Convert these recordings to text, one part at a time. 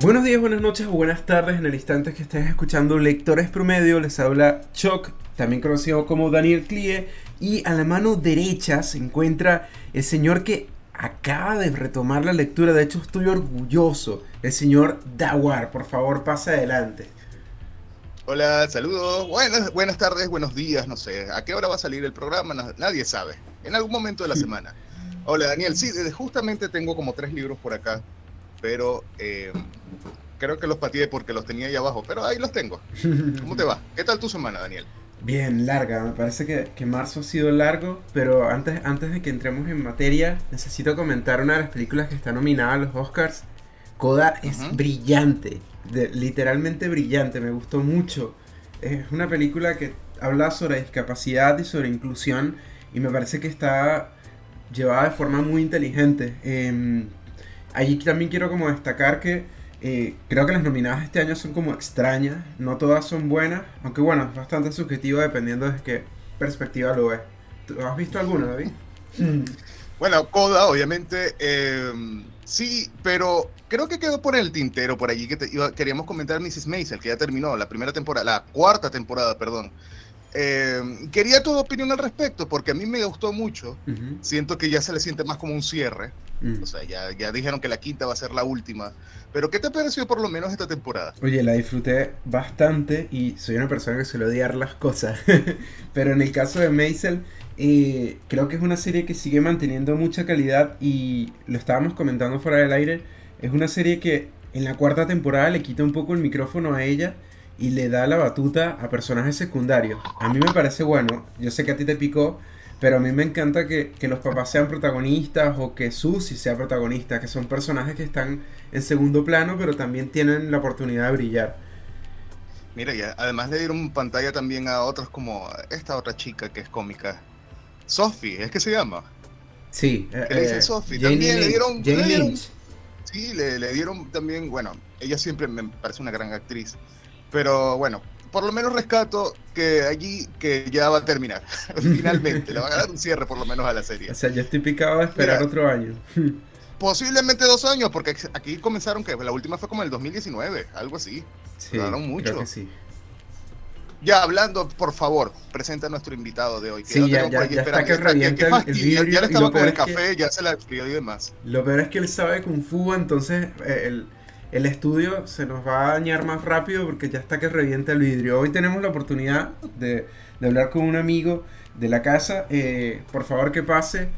Buenos días, buenas noches o buenas tardes en el instante que estés escuchando Lectores Promedio. Les habla Choc, también conocido como Daniel Clie. Y a la mano derecha se encuentra el señor que acaba de retomar la lectura. De hecho, estoy orgulloso. El señor Dawar. Por favor, pase adelante. Hola, saludos. Buenas, buenas tardes, buenos días. No sé, ¿a qué hora va a salir el programa? nadie sabe. En algún momento de la semana. Hola, Daniel. Sí, justamente tengo como tres libros por acá pero eh, creo que los pateé porque los tenía ahí abajo, pero ahí los tengo. ¿Cómo te va? ¿Qué tal tu semana, Daniel? Bien, larga. Me parece que, marzo ha sido largo, pero antes, antes de que entremos en materia, necesito comentar una de las películas que está nominada a los Oscars. Coda es brillante, literalmente brillante, me gustó mucho. Es una película que habla sobre discapacidad y sobre inclusión y me parece que está llevada de forma muy inteligente. Em, Allí también quiero como destacar que eh, creo que las nominadas este año son como extrañas, no todas son buenas, aunque bueno, es bastante subjetivo dependiendo de qué perspectiva lo ves. ¿Has visto alguna, David? Bueno, Coda, obviamente, eh, sí, pero creo que quedó por el tintero por allí que queríamos comentar Mrs. Maisel, que ya terminó la primera temporada, la cuarta temporada, perdón. Eh, quería tu opinión al respecto, porque a mí me gustó mucho. Siento que ya se le siente más como un cierre. O sea, ya, ya dijeron que la quinta va a ser la última. Pero ¿qué te pareció por lo menos esta temporada? Oye, la disfruté bastante y soy una persona que suele odiar las cosas. Pero en el caso de Maisel, eh, creo que es una serie que sigue manteniendo mucha calidad y lo estábamos comentando fuera del aire. Es una serie que en la cuarta temporada le quita un poco el micrófono a ella y le da la batuta a personajes secundarios. A mí me parece bueno, yo sé que a ti te picó, pero a mí me encanta que, los papás sean protagonistas o que Susie sea protagonista, que son personajes que están en segundo plano, pero también tienen la oportunidad de brillar. Mira, y además le dieron pantalla también a otros como esta otra chica que es cómica. Sophie, ¿es que se llama? Sí. le dice eh, Sophie. También le dieron... sí, le, le dieron también, bueno, ella siempre me parece una gran actriz pero bueno, por lo menos rescato que allí que ya va a terminar. Finalmente, le van a dar un cierre por lo menos a la serie. O sea, ya estoy picado a esperar otro año. posiblemente dos años, porque aquí comenzaron que la última fue como el 2019, algo así. Sí, mucho. sí. Ya hablando, por favor, presenta a nuestro invitado de hoy. sí, ya, está que revienta el, vidrio. Ya, le estaba con el café, ya se la escribió y demás. Lo peor es que él sabe Kung Fu, entonces eh, el el estudio se nos va a dañar más rápido porque ya está que revienta el vidrio. Hoy tenemos la oportunidad de, hablar con un amigo de la casa. Eh, por favor que pase.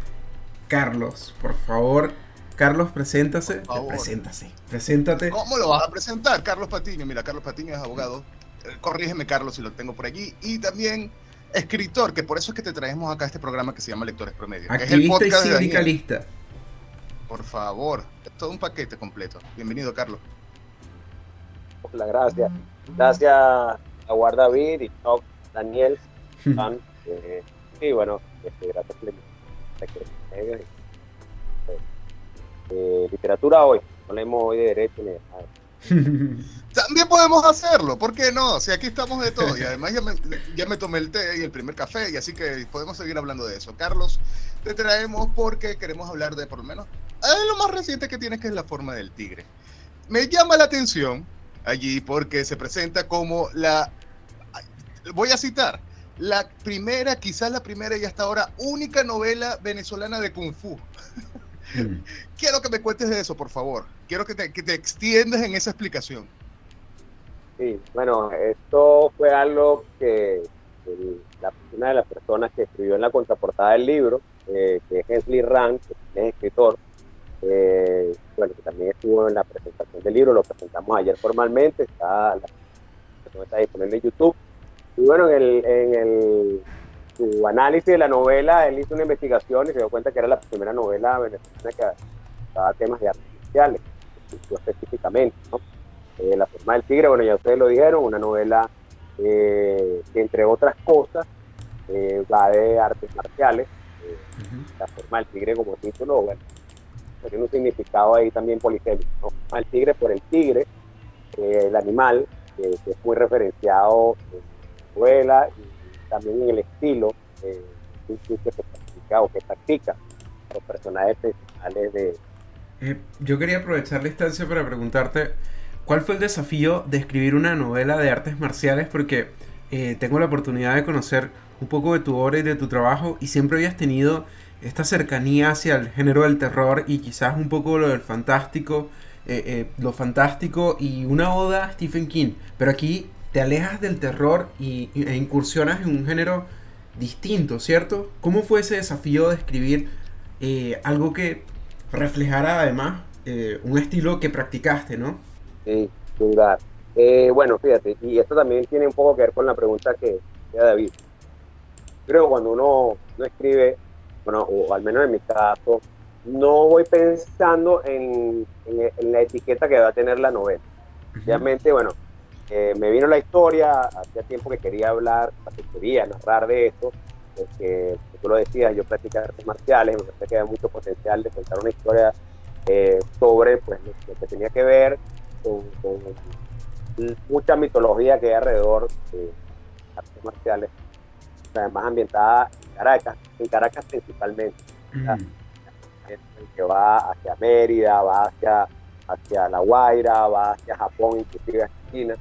Carlos, por favor. Carlos, preséntase. Preséntase. Preséntate. ¿Cómo lo vas a presentar? Carlos Patiño. Mira, Carlos Patiño es abogado. Eh, corrígeme, Carlos, si lo tengo por allí. Y también escritor, que por eso es que te traemos acá este programa que se llama Lectores Promedio. Activista y sindicalista. Por favor, es todo un paquete completo. Bienvenido, Carlos. Hola, gracias. Gracias a Guard David y Daniel. Eh, y bueno, este, gracias eh, eh, literatura hoy, hablemos hoy de derecho ni También podemos hacerlo, ¿por qué no? Si aquí estamos de todo y además ya me, ya me tomé el té y el primer café y así que podemos seguir hablando de eso. Carlos, te traemos porque queremos hablar de por lo menos lo más reciente que tiene que es la forma del tigre. Me llama la atención allí porque se presenta como la, voy a citar, la primera, quizás la primera y hasta ahora única novela venezolana de Kung Fu. Mm. Quiero que me cuentes de eso, por favor. Quiero que te, que te extiendas en esa explicación. Sí, bueno, esto fue algo que la, una de las personas que escribió en la contraportada del libro, eh, que es Hensley Rand, que es escritor, eh, bueno, que también estuvo en la presentación del libro, lo presentamos ayer formalmente, está, está disponible en YouTube. Y bueno, en, el, en el, su análisis de la novela, él hizo una investigación y se dio cuenta que era la primera novela venezolana que trataba temas de artificiales, específicamente, ¿no? Eh, la forma del tigre, bueno, ya ustedes lo dijeron, una novela eh, que entre otras cosas va de artes marciales, la forma del tigre como título, bueno, tiene un significado ahí también polisémico. Al tigre por el tigre, eh, el animal, que es muy referenciado en la y también en el estilo eh, que practica o que practica los personajes principales de... Eh, yo quería aprovechar la instancia para preguntarte, ¿cuál fue el desafío de escribir una novela de artes marciales? Porque eh, tengo la oportunidad de conocer un poco de tu obra y de tu trabajo y siempre habías tenido esta cercanía hacia el género del terror y quizás un poco lo del fantástico, eh, eh, lo fantástico y una oda a Stephen King. Pero aquí te alejas del terror y, e incursionas en un género distinto, ¿cierto? ¿Cómo fue ese desafío de escribir algo que reflejara además un estilo que practicaste, ¿no? Sí, sin duda. Eh, bueno, fíjate, y esto también tiene un poco que ver con la pregunta que hacía David. Creo que cuando uno no escribe, bueno, o al menos en mi caso, no voy pensando en, la etiqueta que va a tener la novela. Realmente, bueno, eh, me vino la historia, hacía tiempo que quería hablar, que quería narrar de esto, porque tú lo decías, yo practicaba artes marciales, me parece que había mucho potencial de contar una historia eh, sobre pues, lo que tenía que ver con mucha mitología que hay alrededor de artes marciales, además ambientada en Caracas, en Caracas principalmente, que va hacia Mérida, va hacia, hacia La Guaira, va hacia Japón, inclusive hacia China.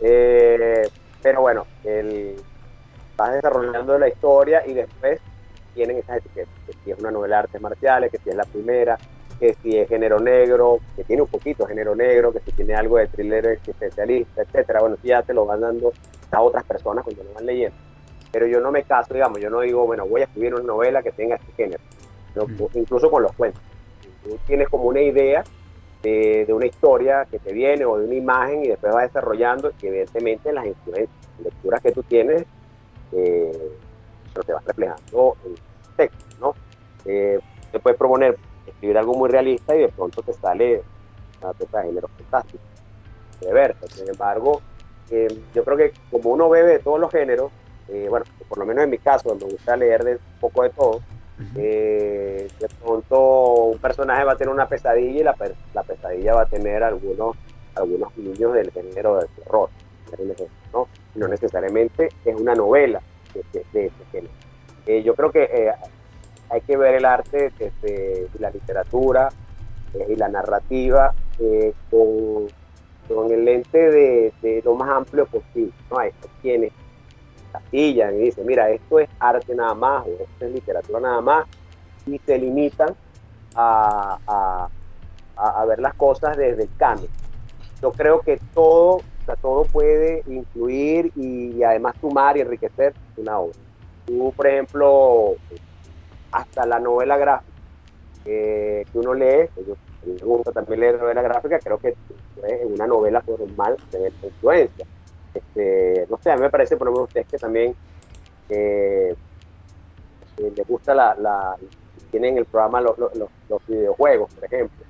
Eh, pero bueno, el, vas desarrollando la historia y después tienen esas etiquetas, que si es una novela de artes marciales, que si es la primera, que si es género negro, que tiene un poquito género negro, que si tiene algo de thriller especialista, etcétera. Bueno, si ya te lo van dando a otras personas cuando lo van leyendo. Pero yo no me caso, digamos, yo no digo, bueno, voy a escribir una novela que tenga este género. Incluso con los cuentos. Tú tienes como una idea de, una historia que te viene o de una imagen y después vas desarrollando y evidentemente las lecturas que tú tienes eh, pero te vas reflejando en texto, ¿no? Eh, te puedes proponer escribir algo muy realista y de pronto te sale una pieza de género fantástico, de ver. Sin embargo, eh, yo creo que como uno bebe de todos los géneros, eh, bueno, por lo menos en mi caso, me gusta leer de un poco de todo, eh, de pronto un personaje va a tener una pesadilla y la, la pesadilla va a tener algunos, algunos niños del género del terror, ¿no? no necesariamente es una novela de, de, ese género. yo creo que hay que ver el arte desde la literatura eh, y la narrativa eh, con, el lente de, lo más amplio posible. ¿no? Hay quienes castillan y dicen, mira, esto es arte nada más, o esto es literatura nada más, y se limitan a, ver las cosas desde el canon. Yo creo que todo, todo puede influir y, además sumar y enriquecer una obra. Tú, por ejemplo, hasta la novela gráfica que uno lee, yo me gusta también leer novela gráfica, creo que en una novela formal de influencia. Este, no sé, a mí me parece, por lo menos ustedes que también eh, les gusta la, la, tienen el programa los, videojuegos, por ejemplo.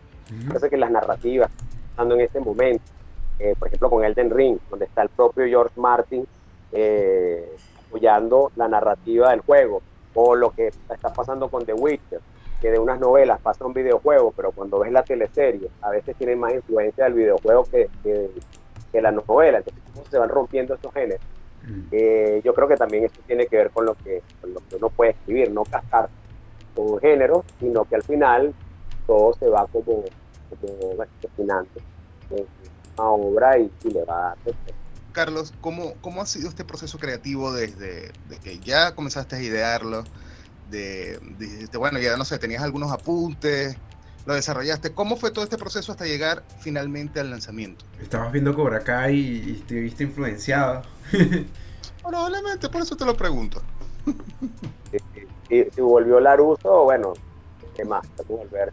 Parece que las narrativas, estando en este momento, eh, por ejemplo con Elden Ring, donde está el propio George Martin eh, apoyando la narrativa del juego, o lo que está pasando con The Witcher, que de unas novelas pasa a un videojuego, pero cuando ves la teleserie, a veces tiene más influencia del videojuego que, que, la novela, entonces cómo se van rompiendo estos géneros. Mm. Eh, yo creo que también esto tiene que ver con lo que, con lo que uno puede escribir, no casar con género, sino que al final todo se va como, como bueno, una obra y, le va a dar Carlos, ¿cómo, ¿cómo ha sido este proceso creativo desde, que ya comenzaste a idearlo? De, bueno, ya no sé, tenías algunos apuntes, lo desarrollaste. ¿Cómo fue todo este proceso hasta llegar finalmente al lanzamiento? Estabas viendo Cobra Kai y, te viste influenciado. Probablemente, por eso te lo pregunto. Si, volvió Laruso, bueno, ¿qué más? Te volver.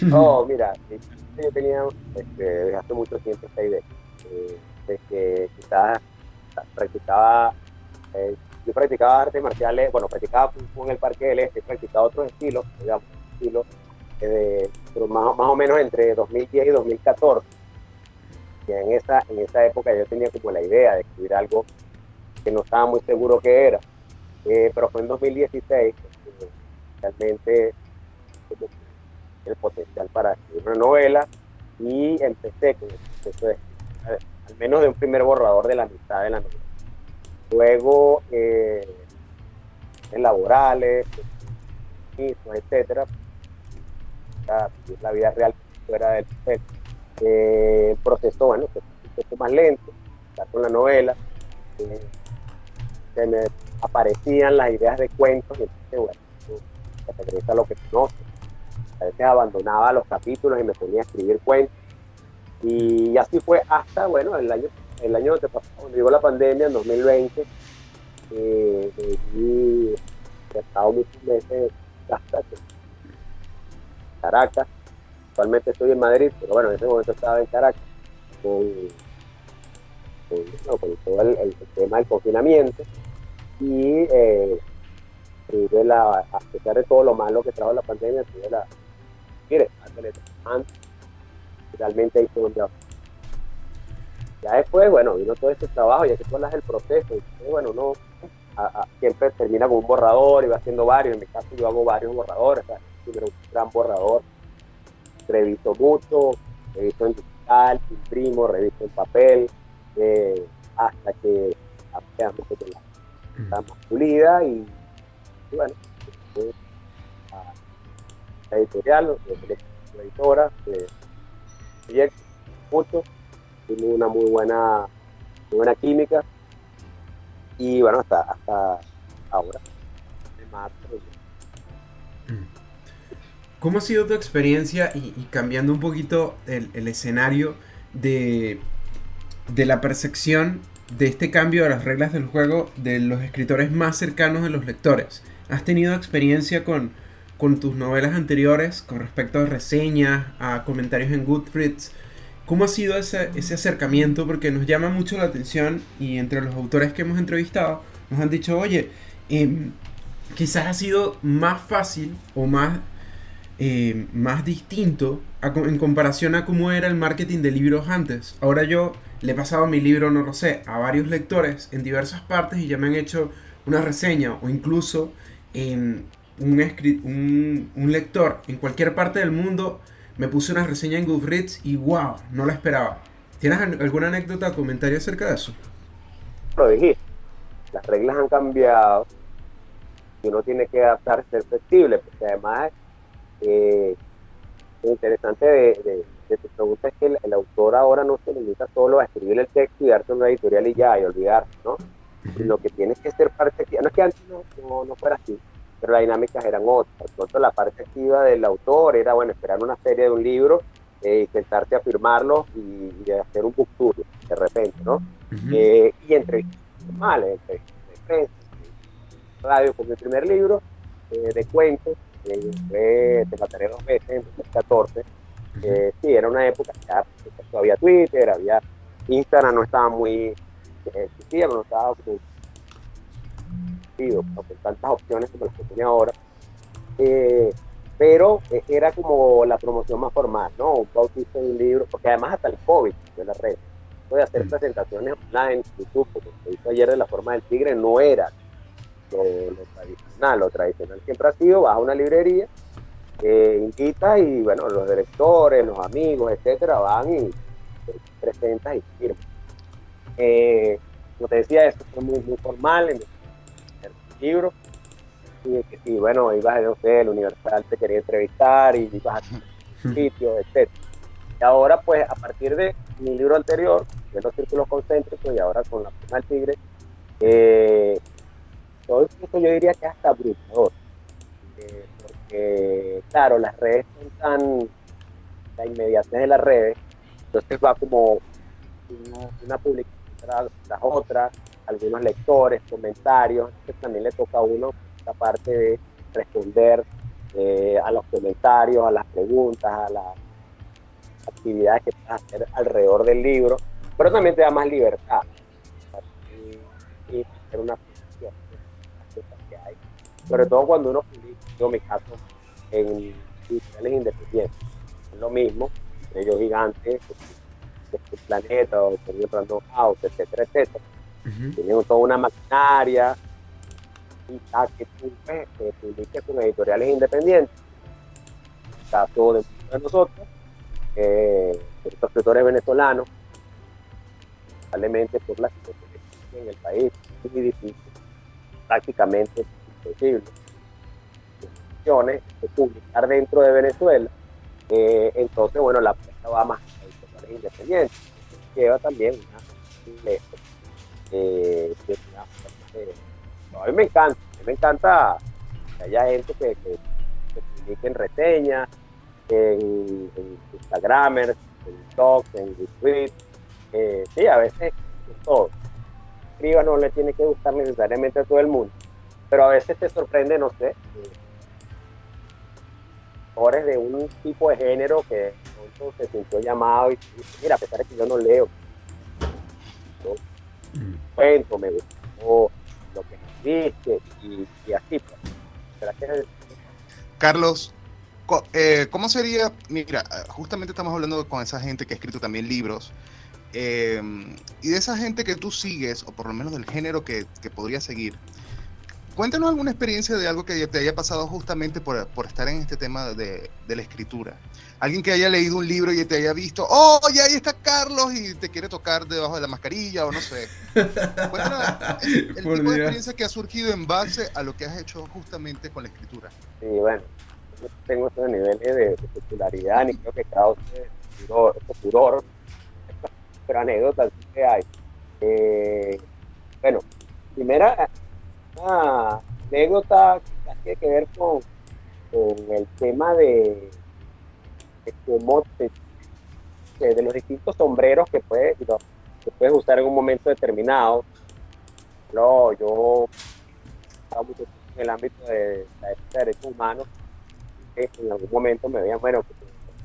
Oh, mira, yo tenía este, desde hace mucho tiempo esta idea. Eh, que quizás practicaba, eh, yo practicaba artes marciales, bueno, practicaba en el Parque del Este, practicaba otros estilos, digamos, estilos, más, o menos entre 2010 y 2014. Y en esa, en esa época yo tenía como la idea de escribir algo que no estaba muy seguro que era, eh, pero fue en 2016 realmente el potencial para escribir una novela y empecé con el proceso de al menos de un primer borrador de la mitad de la novela. Luego, eh, en laborales, etcétera, la vida real fuera del Eh, proceso, bueno, que un poco más lento, estar con la novela. Eh, se me aparecían las ideas de cuentos y entonces, bueno, te regresa lo que conoces. A veces abandonaba los capítulos y me ponía a escribir cuentos. Y así fue hasta, bueno, el año, el año que pasó, cuando llegó la pandemia, en 2020, eh, he estado muchos meses hasta Caracas. Actualmente estoy en Madrid, pero bueno, en ese momento estaba en Caracas con, todo el, tema del confinamiento. Y eh, la, a pesar de todo lo malo que trajo la pandemia, tuve la, mire, antes, realmente ahí fue donde ya después, bueno, vino todo este trabajo, ya que tú hablas del proceso, bueno, uno siempre termina con un borrador y va haciendo varios, en mi caso yo hago varios borradores, un gran borrador, reviso mucho, reviso en digital, imprimo, reviso en papel, eh, hasta que la está más pulida y, bueno, la editorial, la editora, eh, proyecto, mucho, tiene una muy buena, muy buena química y bueno, hasta, hasta ahora, de marzo. ¿Cómo ha sido tu experiencia y, cambiando un poquito el, escenario de, de, la percepción de este cambio de las reglas del juego de los escritores más cercanos de los lectores? ¿Has tenido experiencia con, con tus novelas anteriores con respecto a reseñas, a comentarios en Goodreads? ¿Cómo ha sido ese, ese acercamiento? Porque nos llama mucho la atención y entre los autores que hemos entrevistado nos han dicho, oye, em, quizás ha sido más fácil o más eh, más distinto en comparación a cómo era el marketing de libros antes. Ahora yo le he pasado mi libro, no lo sé, a varios lectores en diversas partes y ya me han hecho una reseña o incluso en un, un, lector en cualquier parte del mundo me puse una reseña en Goodreads y wow, no la esperaba. ¿Tienes alguna anécdota o comentario acerca de eso? Lo dijiste, las reglas han cambiado y uno tiene que adaptarse, ser flexible, porque además eh, lo interesante de, tu pregunta es que el, autor ahora no se limita solo a escribir el texto y darte una editorial y ya, y olvidarse, ¿no? Lo que tienes que ser parte activa, no es que antes no, no, fuera así, pero las dinámicas eran otras. Por la parte activa del autor era, bueno, esperar una serie de un libro eh, y a firmarlo y, hacer un book tour de repente, ¿no? Eh, y entrevistas normales, entrevistas de prensa, radio con mi primer libro eh, de cuentos, fue Te mataré dos veces en 2014. Eh, sí, era una época, ya había Twitter, había Instagram, no estaba muy, existía, no estaba como, con tantas opciones como las que tiene ahora. Eh, pero eh, era como la promoción más formal, ¿no? Un bautizo de un libro, porque además hasta el COVID de la red, de hacer presentaciones online, YouTube, como se hizo ayer de la forma del tigre, no era lo, tradicional. Lo tradicional siempre ha sido, vas a una librería, eh, invita y bueno, los directores, los amigos, etcétera, van y te presentas y firman. Eh, como te decía, esto fue muy, muy formal en el libro. Y que sí, bueno, ibas a, no sé, el Universal te quería entrevistar y ibas a sitio, etcétera. Y ahora, pues, a partir de mi libro anterior, de los círculos concéntricos y ahora con la prima del tigre, eh, todo esto yo diría que hasta abrumador. Eh, porque, claro, las redes son tan, la inmediatez de las redes, entonces va como una, publicación tras las otras, algunos lectores, comentarios, que también le toca a uno esta parte de responder eh, a los comentarios, a las preguntas, a las actividades que vas a hacer alrededor del libro, pero también te da más libertad. Y, hacer una sobre todo cuando uno publica, en mi caso, en editoriales independientes. Es lo mismo, ellos gigantes, este planeta o Random House, etcétera, etcétera. Tienen toda una maquinaria y a que tú publiques con editoriales independientes. En el caso de, nosotros, eh, estos escritores venezolanos, probablemente por la situación en el país, es muy difícil, prácticamente posible de publicar dentro de Venezuela, eh, entonces, bueno, la apuesta va más independientes. Lleva también una eh, a mí me encanta, a me encanta que haya gente que, que, publique en reseñas, en, en Instagramers, en TikTok, en Twitter. Eh, sí, a veces todo. Escriba no le tiene que gustar necesariamente a todo el mundo, pero a veces te sorprende, no sé, eh, de un tipo de género que se sintió llamado y dice, mira, a pesar de que yo no leo, yo mm. cuento, me gustó lo que viste y, y así. Pues. Carlos, eh, ¿cómo sería? Mira, justamente estamos hablando con esa gente que ha escrito también libros. Eh, y de esa gente que tú sigues, o por lo menos del género que, que podría seguir, cuéntanos alguna experiencia de algo que te haya pasado justamente por, por estar en este tema de, de, la escritura. Alguien que haya leído un libro y te haya visto, oh, ya ahí está Carlos y te quiere tocar debajo de la mascarilla o no sé. Cuéntanos el, el tipo de experiencia que ha surgido en base a lo que has hecho justamente con la escritura. Sí, bueno, no tengo esos niveles de, popularidad ni creo que cause furor, furor pero anécdotas que hay. Eh, bueno, primera anécdota que tiene que ver con, el tema de, de de, los distintos sombreros que puedes, que puedes usar en un momento determinado. No, yo estaba mucho en el ámbito de la de derechos humanos en algún momento me veían, bueno,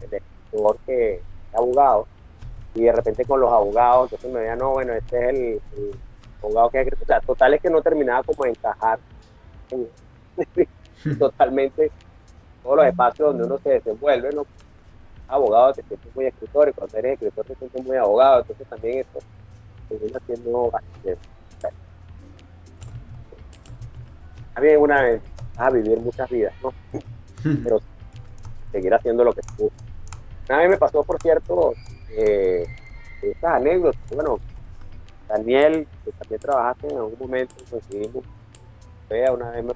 el escritor que abogado, y de repente con los abogados, entonces me veían, no, bueno, este es el, abogado que o sea, total es que no terminaba como de encajar totalmente todos los espacios donde uno se desenvuelve, ¿no? Abogado te sientes muy escritor y cuando eres escritor te sientes muy abogado, entonces también eso termina siendo bastante. También una vez a vivir muchas vidas, ¿no? pero seguir haciendo lo que tú. A mí me pasó, por cierto, eh, estas anécdotas. Bueno, Daniel, que también trabajaste en algún momento, coincidimos. Una vez me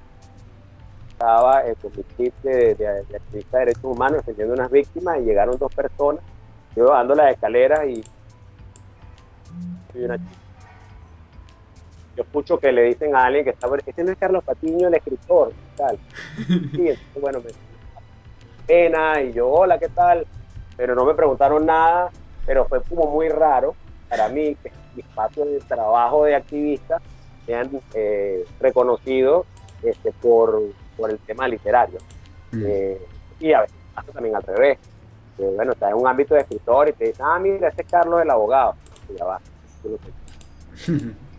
estaba eh, con mi kit de, de, activista de derechos humanos defendiendo unas víctimas y llegaron dos personas. Yo bajando las escaleras y, y una chica yo escucho que le dicen a alguien que está, ese no es Carlos Patiño, el escritor, tal. Sí, bueno, me pena y yo, hola, ¿qué tal? Pero no me preguntaron nada, pero fue como muy raro para mí que mi espacio de trabajo de activista sean eh, reconocidos este, por, por el tema literario. Mm. Eh, y a veces pasa también al revés. bueno, estás en un ámbito de escritor y te dicen, ah, mira, ese es Carlos el abogado. Y ya va.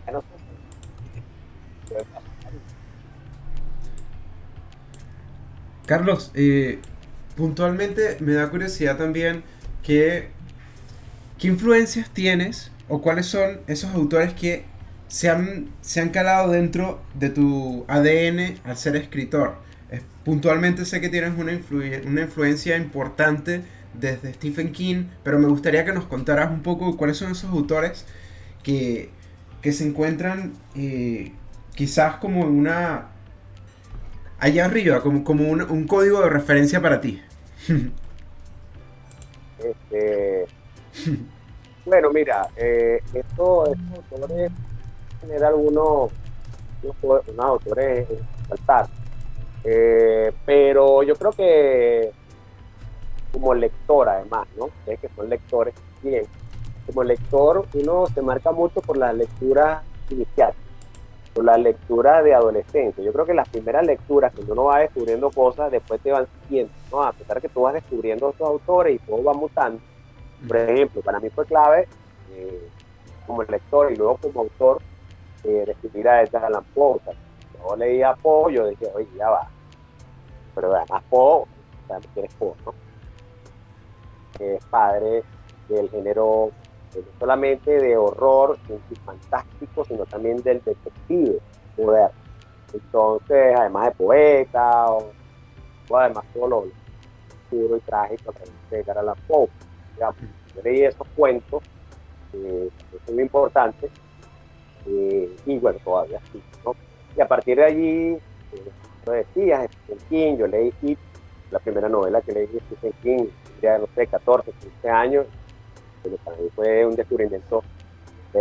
Carlos, eh, puntualmente me da curiosidad también que, qué influencias tienes o cuáles son esos autores que se han, se han calado dentro de tu ADN al ser escritor. puntualmente sé que tienes una, una influencia importante desde Stephen King, pero me gustaría que nos contaras un poco cuáles son esos autores que, que se encuentran eh, quizás como una... Allá arriba, como, como un, un código de referencia para ti. este, bueno, mira, eh, esto, estos autores tener algunos, unos, autores saltar. Eh, pero yo creo que como lector además, ¿no? Ustedes que son lectores, bien, como lector uno se marca mucho por la lectura inicial la lectura de adolescencia. Yo creo que las primeras lecturas, cuando uno va descubriendo cosas, después te van siguiendo, ¿no? A pesar que tú vas descubriendo otros autores y todo va mutando. Por ejemplo, para mí fue clave, eh, como lector y luego como autor, eh, de escribir a Edgar Allan Poe. yo leía Poe, yo dije, oye, ya va. Pero además Poe, también es Poe, ¿no? es padre del género no solamente de horror fantástico, sino también del detective poder Entonces, además de poeta, o, además todo lo oscuro y trágico que llegar a la pop. Yo leí esos cuentos, eh, son muy importantes, eh, y bueno, todavía sí. Y a partir de allí, eh, lo decías, Stephen King, yo leí It, la primera novela que leí de Stephen King, ya no sé, 14, 15 años, para mí fue un descubrimiento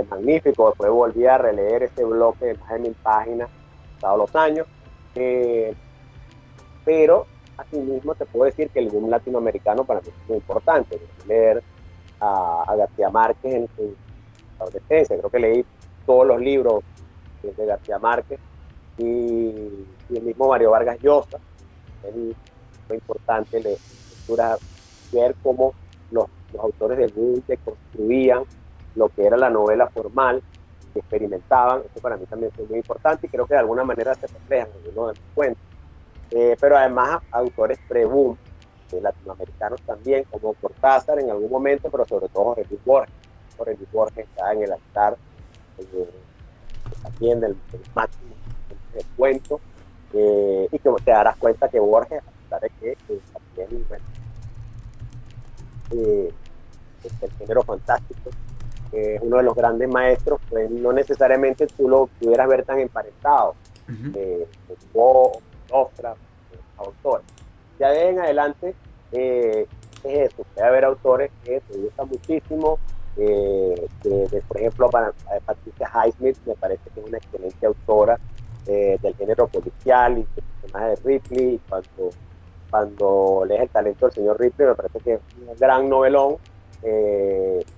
magnífico. Después volví a releer ese bloque de más de mil páginas todos los años. Eh, pero asimismo te puedo decir que el boom latinoamericano para mí es muy importante. Leer a, García Márquez en su adolescencia, creo que leí todos los libros de García Márquez y, el mismo Mario Vargas Llosa. Es muy importante leer, ver cómo los, autores del boom construían lo que era la novela formal, experimentaban, eso para mí también fue muy importante y creo que de alguna manera se reflejan en uno de mis cuentos. Eh, pero además autores pre-boom, eh, latinoamericanos también, como Cortázar en algún momento, pero sobre todo Jorge Luis Borges. Jorge Luis Borges está en el altar eh, también del, máximo del cuento, y como te darás cuenta que Borges, a pesar de que también es el género fantástico, es uno de los grandes maestros, pues no necesariamente tú lo pudieras ver tan emparentado. Uh otras autores. Ya de en adelante eh, es eso, puede haber autores que te gustan muchísimo, eh, por ejemplo, para, Patricia Highsmith me parece que es una excelente autora eh, del género policial y el personaje de Ripley, cuando, cuando lees el talento del señor Ripley me parece que es un gran novelón,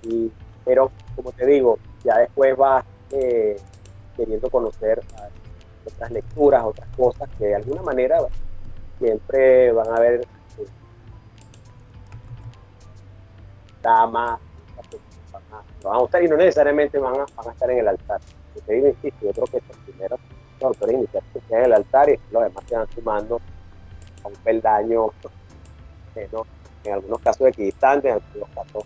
y, pero como te digo, ya después vas queriendo conocer a otras lecturas, otras cosas que de alguna manera siempre van a haber eh, damas, van a y no necesariamente van a, estar en el altar. Yo te digo, yo creo que los primeros autores iniciales que en el altar y los demás se van sumando a un peldaño, eh, en algunos casos equidistantes, en algunos casos.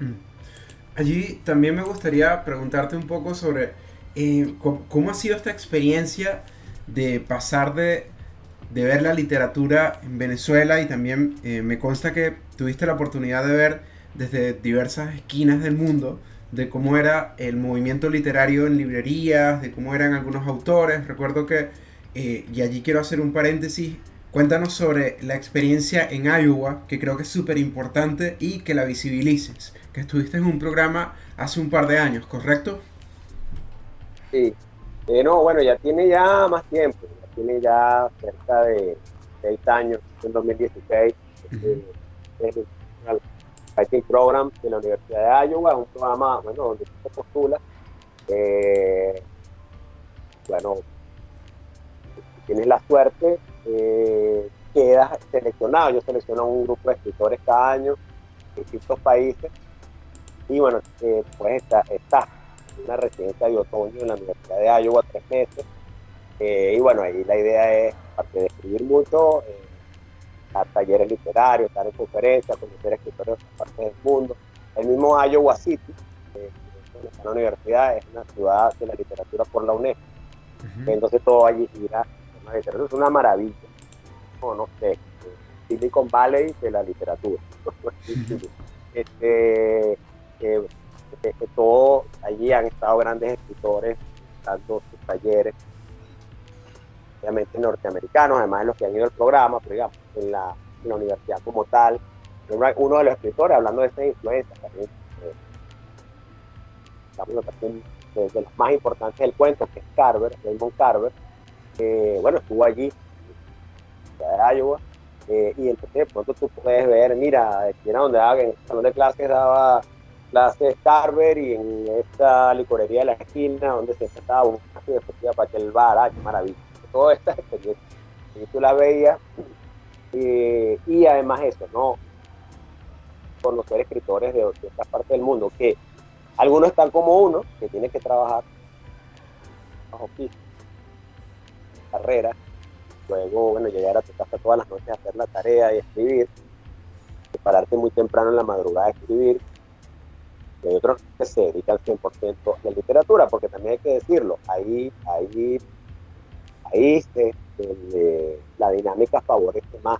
Eh, mm. Allí también me gustaría preguntarte un poco sobre eh, ¿cómo, ha sido esta experiencia de pasar de, ver la literatura en Venezuela y también eh, me consta que tuviste la oportunidad de ver desde diversas esquinas del mundo de cómo era el movimiento literario en librerías, de cómo eran algunos autores. Recuerdo que, eh, y allí quiero hacer un paréntesis, cuéntanos sobre la experiencia en Iowa, que creo que es súper importante y que la visibilices, que estuviste en un programa hace un par de años, ¿correcto? Sí. Eh, no, bueno, ya tiene ya más tiempo, ya tiene ya cerca de seis años, en 2016. es el Writing Program de la Universidad de Iowa, es un programa, bueno, donde se postula. Eh, bueno, si tienes la suerte, eh, quedas seleccionado. Yo selecciono un grupo de escritores cada año de distintos países. Y bueno, pues está, está una residencia de otoño en la Universidad de Iowa, tres meses. Eh, y bueno, ahí la idea es, aparte de escribir mucho, eh, dar talleres literarios, estar en conferencias, conocer escritores de otras partes del mundo. El mismo Iowa City, eh, la universidad, es una ciudad de la literatura por la UNESCO. Entonces todo allí gira. Eso es una maravilla. No, no sé, Silicon Valley de la literatura. este, que, todo allí han estado grandes escritores dando sus talleres, obviamente norteamericanos, además de los que han ido al programa, pero digamos, en la, universidad como tal, uno de los escritores, hablando de esa influencia, también, eh, de, los más importantes del cuento, que es Carver, Raymond Carver, que bueno, estuvo allí, en Iowa, eh, y entonces de pronto tú puedes ver, mira, era donde en el salón de clases daba clase Carver y en esta licorería de la esquina donde se trataba un café de para aquel bar, ¡ay, qué maravilla! Todas estas experiencias, y tú la veías, y además eso, ¿no? Conocer escritores de, de esta parte del mundo, que algunos están como uno, que tiene que trabajar bajo piso, carrera, luego, bueno, llegar a tu casa todas las noches a hacer la tarea y escribir, pararte muy temprano en la madrugada a escribir, y hay otros que se dedican 100% a la literatura, porque también hay que decirlo, ahí, ahí, ahí la dinámica favorece más.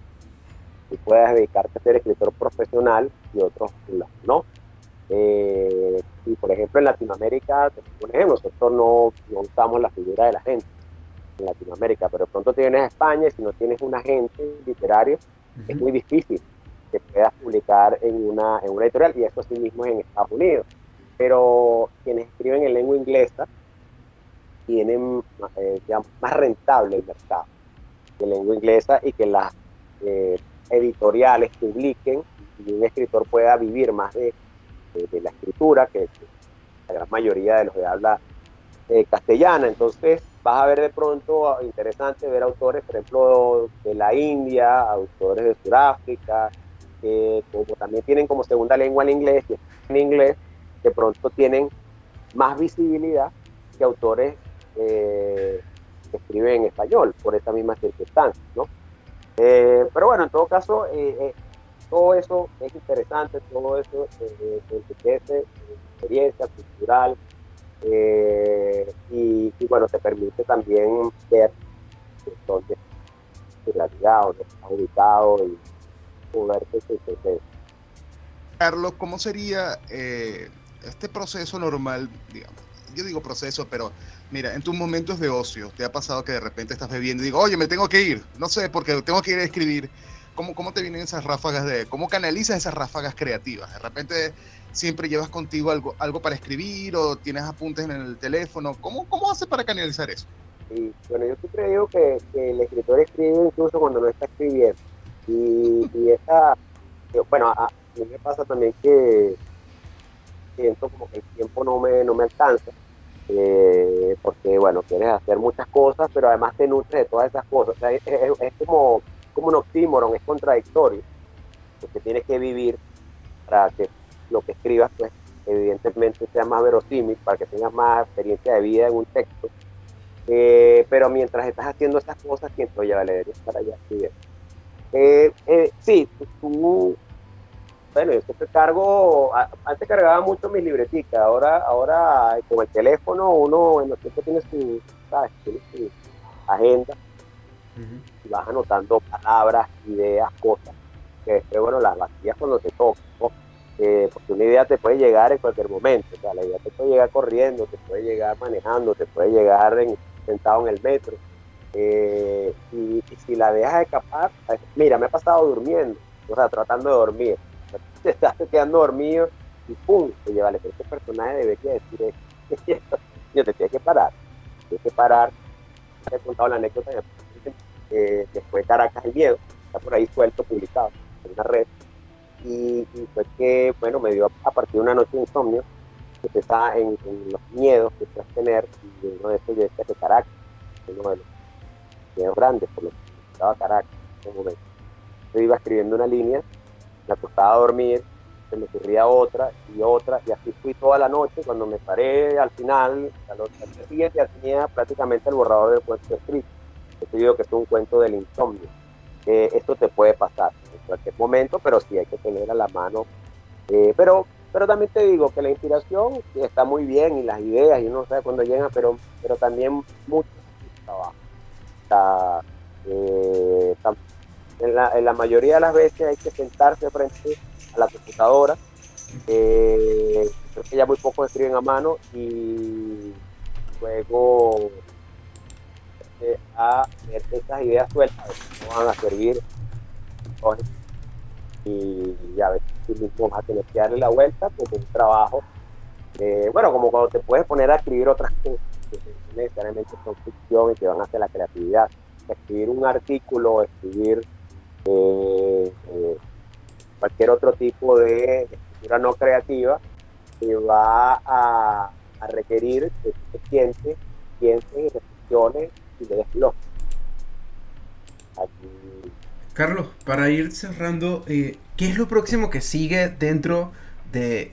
Tú puedes dedicarte a ser escritor profesional y otros no. Eh, y por ejemplo en Latinoamérica, por ejemplo, nosotros no, no usamos la figura de la gente en Latinoamérica, pero de pronto tienes a España y si no tienes un agente literario, es muy difícil que puedas publicar en una, en una editorial, y eso sí mismo es en Estados Unidos. Pero quienes escriben en lengua inglesa tienen eh, más rentable el mercado de lengua inglesa y que las eh, editoriales publiquen y un escritor pueda vivir más de, de, la escritura que, la gran mayoría de los de habla eh, castellana. Entonces vas a ver de pronto interesante ver autores, por ejemplo, de la India, autores de Sudáfrica, que como también tienen como segunda lengua el inglés y en inglés, de pronto tienen más visibilidad que autores eh, que escriben en español por esta misma circunstancia, ¿no? Eh, pero bueno, en todo caso, eh, todo eso es interesante, todo eso enriquece experiencia cultural y, bueno, te permite también ver dónde realidad dónde está ubicado y poder que Carlos, ¿cómo sería este proceso normal, digamos? Yo digo proceso, pero Mira, en tus momentos de ocio, ¿te ha pasado que de repente estás bebiendo y digo, oye, me tengo que ir? No sé, porque tengo que ir a escribir. ¿Cómo, cómo te vienen esas ráfagas de, cómo canalizas esas ráfagas creativas? De repente siempre llevas contigo algo, algo para escribir o tienes apuntes en el teléfono. ¿Cómo, cómo haces para canalizar eso? Sí, bueno, yo siempre digo que, que el escritor escribe incluso cuando no está escribiendo. Y, y esa, bueno, a, mí me pasa también que siento como que el tiempo no me, no me alcanza eh, porque bueno, quieres hacer muchas cosas, pero además te nutres de todas esas cosas. es, como, como un oxímoron, es contradictorio, porque tienes que vivir para que lo que escribas, pues evidentemente sea más verosímil, para que tengas más experiencia de vida en un texto. Eh, pero mientras estás haciendo esas cosas, siento ya vale, deberías estar allá escribiendo. Eh, eh, sí, tú bueno, yo siempre cargo, antes cargaba mucho mis libreticas, ahora, ahora con el teléfono uno en los tiempos tiene su, ¿sabes? Tiene su agenda. Y vas anotando palabras, ideas, cosas, que después, bueno, las vacías cuando te toca, eh, porque una idea te puede llegar en cualquier momento, o sea, la idea te puede llegar corriendo, te puede llegar manejando, te puede llegar sentado en el metro, eh, y, y si la dejas escapar, mira, me ha pasado durmiendo, o sea, tratando de dormir, te estás quedando dormido y pum, te lleva, pero este personaje debería decir esto. Yo te tienes que parar, tienes que parar. Te he contado la anécdota eh, después Caracas el miedo, está por ahí suelto, publicado en una red. Y, fue que, bueno, me dio a partir de una noche de insomnio, que está en, los miedos que puedes tener, y uno de esos yo decía que Caracas, uno de los miedos grandes, por lo que estaba Caracas en ese momento. Yo iba escribiendo una línea me acostaba a dormir, se me ocurría otra y otra, y así fui toda la noche. Cuando me paré al final, al día siguiente tenía prácticamente el borrador del cuento escrito. Yo digo que es un cuento del insomnio. esto te puede pasar en cualquier momento, pero sí hay que tener a la mano. Eh, pero, pero también te digo que la inspiración está muy bien y las ideas, y uno sabe cuándo llegan, pero, pero también mucho trabajo. Eh, en la, mayoría de las veces hay que sentarse frente a la computadora. Eh, creo que ya muy pocos escriben a mano y luego eh, a ver esas ideas sueltas no van a servir y ya ves si mismo a tener que darle la vuelta como un trabajo bueno como cuando te puedes poner a escribir otras cosas que necesariamente son ficción y que van a hacer la creatividad. Escribir un artículo escribir eh, eh, cualquier otro tipo de escritura no creativa que va a, requerir que tú pienses, pienses y reflexiones y le des Carlos, para ir cerrando, eh, ¿qué es lo próximo que sigue dentro de,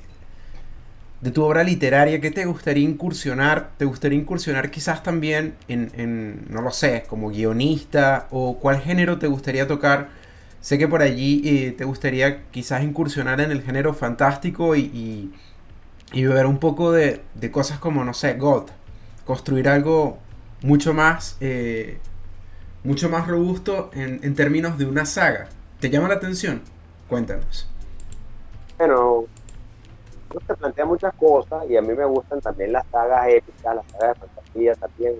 de tu obra literaria? ¿Qué te gustaría incursionar? ¿Te gustaría incursionar quizás también en, no lo sé, como guionista? ¿O cuál género te gustaría tocar? Sé que por allí eh, te gustaría quizás incursionar en el género fantástico y, ver un poco de, de, cosas como, no sé, God. Construir algo mucho más, eh, mucho más robusto en, en términos de una saga. ¿Te llama la atención? Cuéntanos. Bueno, te plantea muchas cosas y a mí me gustan también las sagas épicas, las sagas de fantasía también.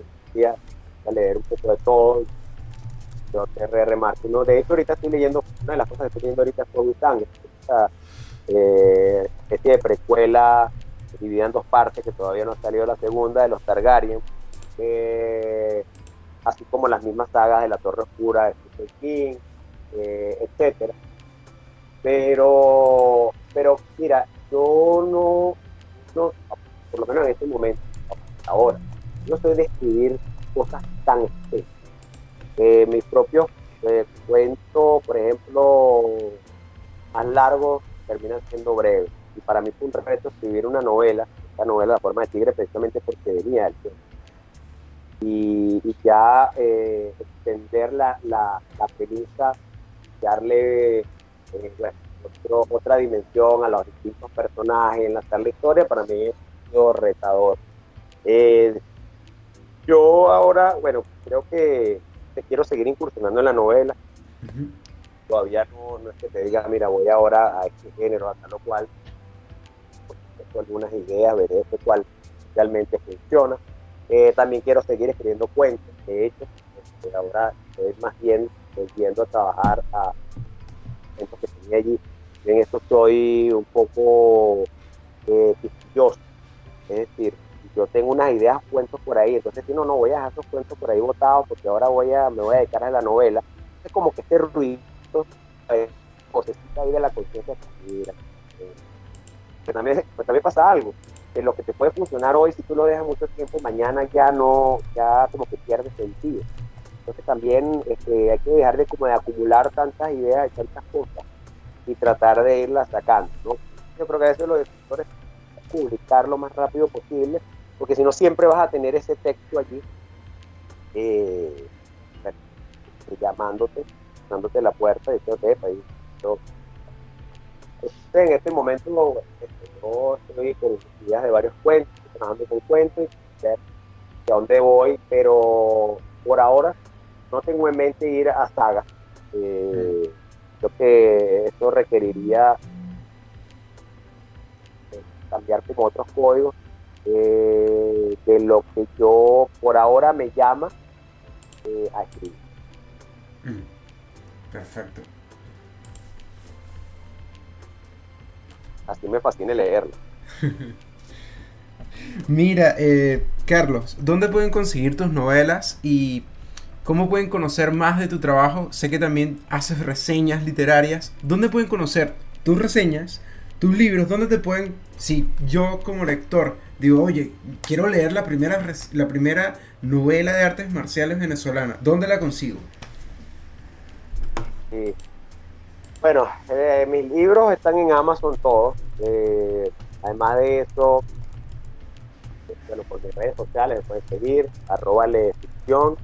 a leer un poco de todo, J.R.R. Martin. ¿no? De hecho, ahorita estoy leyendo, una de las cosas que estoy leyendo ahorita es Sangre, esta eh, especie de precuela dividida en dos partes, que todavía no ha salido la segunda, de los Targaryen, así como las mismas sagas de la Torre Oscura de Stephen King, eh, etcétera. Pero, pero mira, yo no, no, por lo menos en este momento, ahora, no soy de escribir cosas tan especiales. Eh, mis propios eh, cuentos, por ejemplo, más largos, terminan siendo breves. Y para mí fue un reto escribir una novela, esta novela La forma de tigre, precisamente porque venía del tiempo. Y, ya eh, extender la, la, la premisa, darle eh, otra dimensión a los distintos personajes, enlazar la historia, para mí es sido retador. Eh, yo ahora, bueno, creo que quiero seguir incursionando en la novela. Todavía no, no, es que te diga, mira, voy ahora a este género, a tal o cual. Tengo algunas ideas, veré este cual realmente funciona. Eh, también quiero seguir escribiendo cuentos. De hecho, este, ahora estoy más bien volviendo a trabajar a cuentos que tenía allí. En esto estoy un poco eh, Es decir, yo tengo unas ideas, cuentos por ahí, entonces si no, no voy a dejar esos cuentos por ahí botados porque ahora voy a, me voy a dedicar a la novela. Es como que este ruido, eh, ahí de la conciencia eh, también, pues también pasa algo, que lo que te puede funcionar hoy, si tú lo dejas mucho tiempo, mañana ya no, ya como que pierde sentido. Entonces también este, hay que dejar de como de acumular tantas ideas y tantas cosas y tratar de irlas sacando, ¿no? Yo creo que a veces los escritores publicar lo más rápido posible porque si no siempre vas a tener ese texto allí eh, llamándote, dándote la puerta y todo ahí. en este momento yo estoy con ideas de varios cuentos, trabajando con cuentos a dónde voy, pero por ahora no tengo en mente ir a saga. Eh, creo que eso requeriría eh, cambiar como otros códigos eh, de lo que yo por ahora me llama eh, a escribir. Mm, perfecto. Así me fascina leerlo. Mira, eh, Carlos, ¿dónde pueden conseguir tus novelas y cómo pueden conocer más de tu trabajo? Sé que también haces reseñas literarias. ¿Dónde pueden conocer tus reseñas, tus libros? ¿Dónde te pueden, si yo como lector digo, oye, quiero leer la primera, la primera novela de artes marciales venezolana. ¿Dónde la consigo? Bueno, eh, mis libros están en Amazon todos. Eh, además de eso, bueno, por mis redes sociales me pueden seguir, arroba ficción,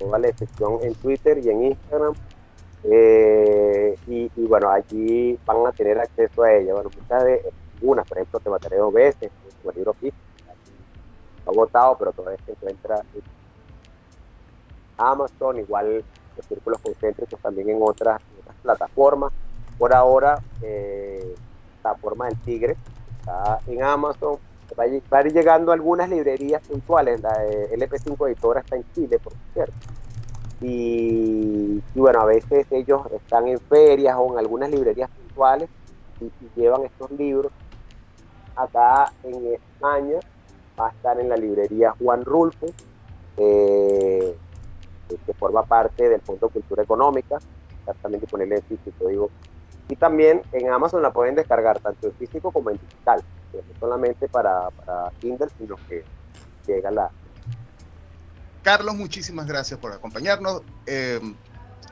arroba ficción en Twitter y en Instagram. Eh, y, bueno, allí van a tener acceso a ella. Bueno, muchas de algunas, por ejemplo, te mataré dos veces, como libro físico. Está pero todavía se encuentra en Amazon, igual los círculos concéntricos también en otras, plataformas. Por ahora, eh, la forma del Tigre está en Amazon. Va a, ir llegando algunas librerías puntuales. La LP5 Editora está en Chile, por cierto. Y, bueno, a veces ellos están en ferias o en algunas librerías puntuales y llevan estos libros acá en España va a estar en la librería Juan Rulfo, eh, que forma parte del Fondo Cultura Económica, también disponible en físico, digo. Y también en Amazon la pueden descargar tanto en físico como en digital, no solamente para, para Kindle, sino que llega la... Carlos, muchísimas gracias por acompañarnos. Eh,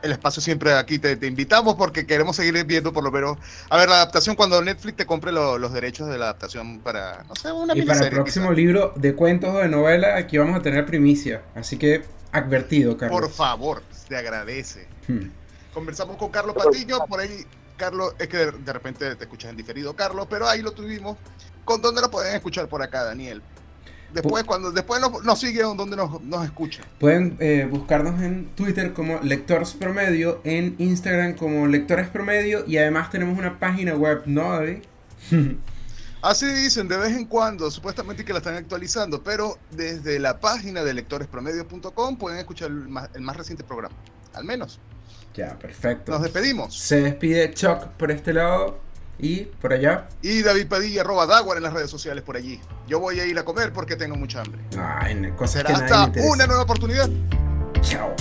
el espacio siempre aquí te, invitamos porque queremos seguir viendo por lo menos, a ver, la adaptación cuando Netflix te compre los derechos de la adaptación para, no sé, una Y para el próximo libro de cuentos o de novela, aquí vamos a tener primicia. Así que, advertido, Carlos. Por favor, te agradece. Hmm. Conversamos con Carlos Patiño, por ahí, Carlos, es que de, repente te escuchas en diferido, Carlos, pero ahí lo tuvimos. ¿Con dónde lo pueden escuchar por acá, Daniel? Después, cuando después nos, nos siguen donde nos, nos escuchan. Pueden eh, buscarnos en Twitter como Lectores Promedio, en Instagram como Lectores Promedio y además tenemos una página web, ¿no, David? Así dicen de vez en cuando, supuestamente que la están actualizando, pero desde la página de lectorespromedio.com pueden escuchar el más, el más reciente programa. al menos. Ya, perfecto. Nos despedimos. Se despide Chuck por este lado y por allá. Y David Padilla, arroba Daguar en las redes sociales por allí. Yo voy a ir a comer porque tengo mucha hambre. Ay, cosas Será que nadie hasta le interesa. una nueva oportunidad. Chao.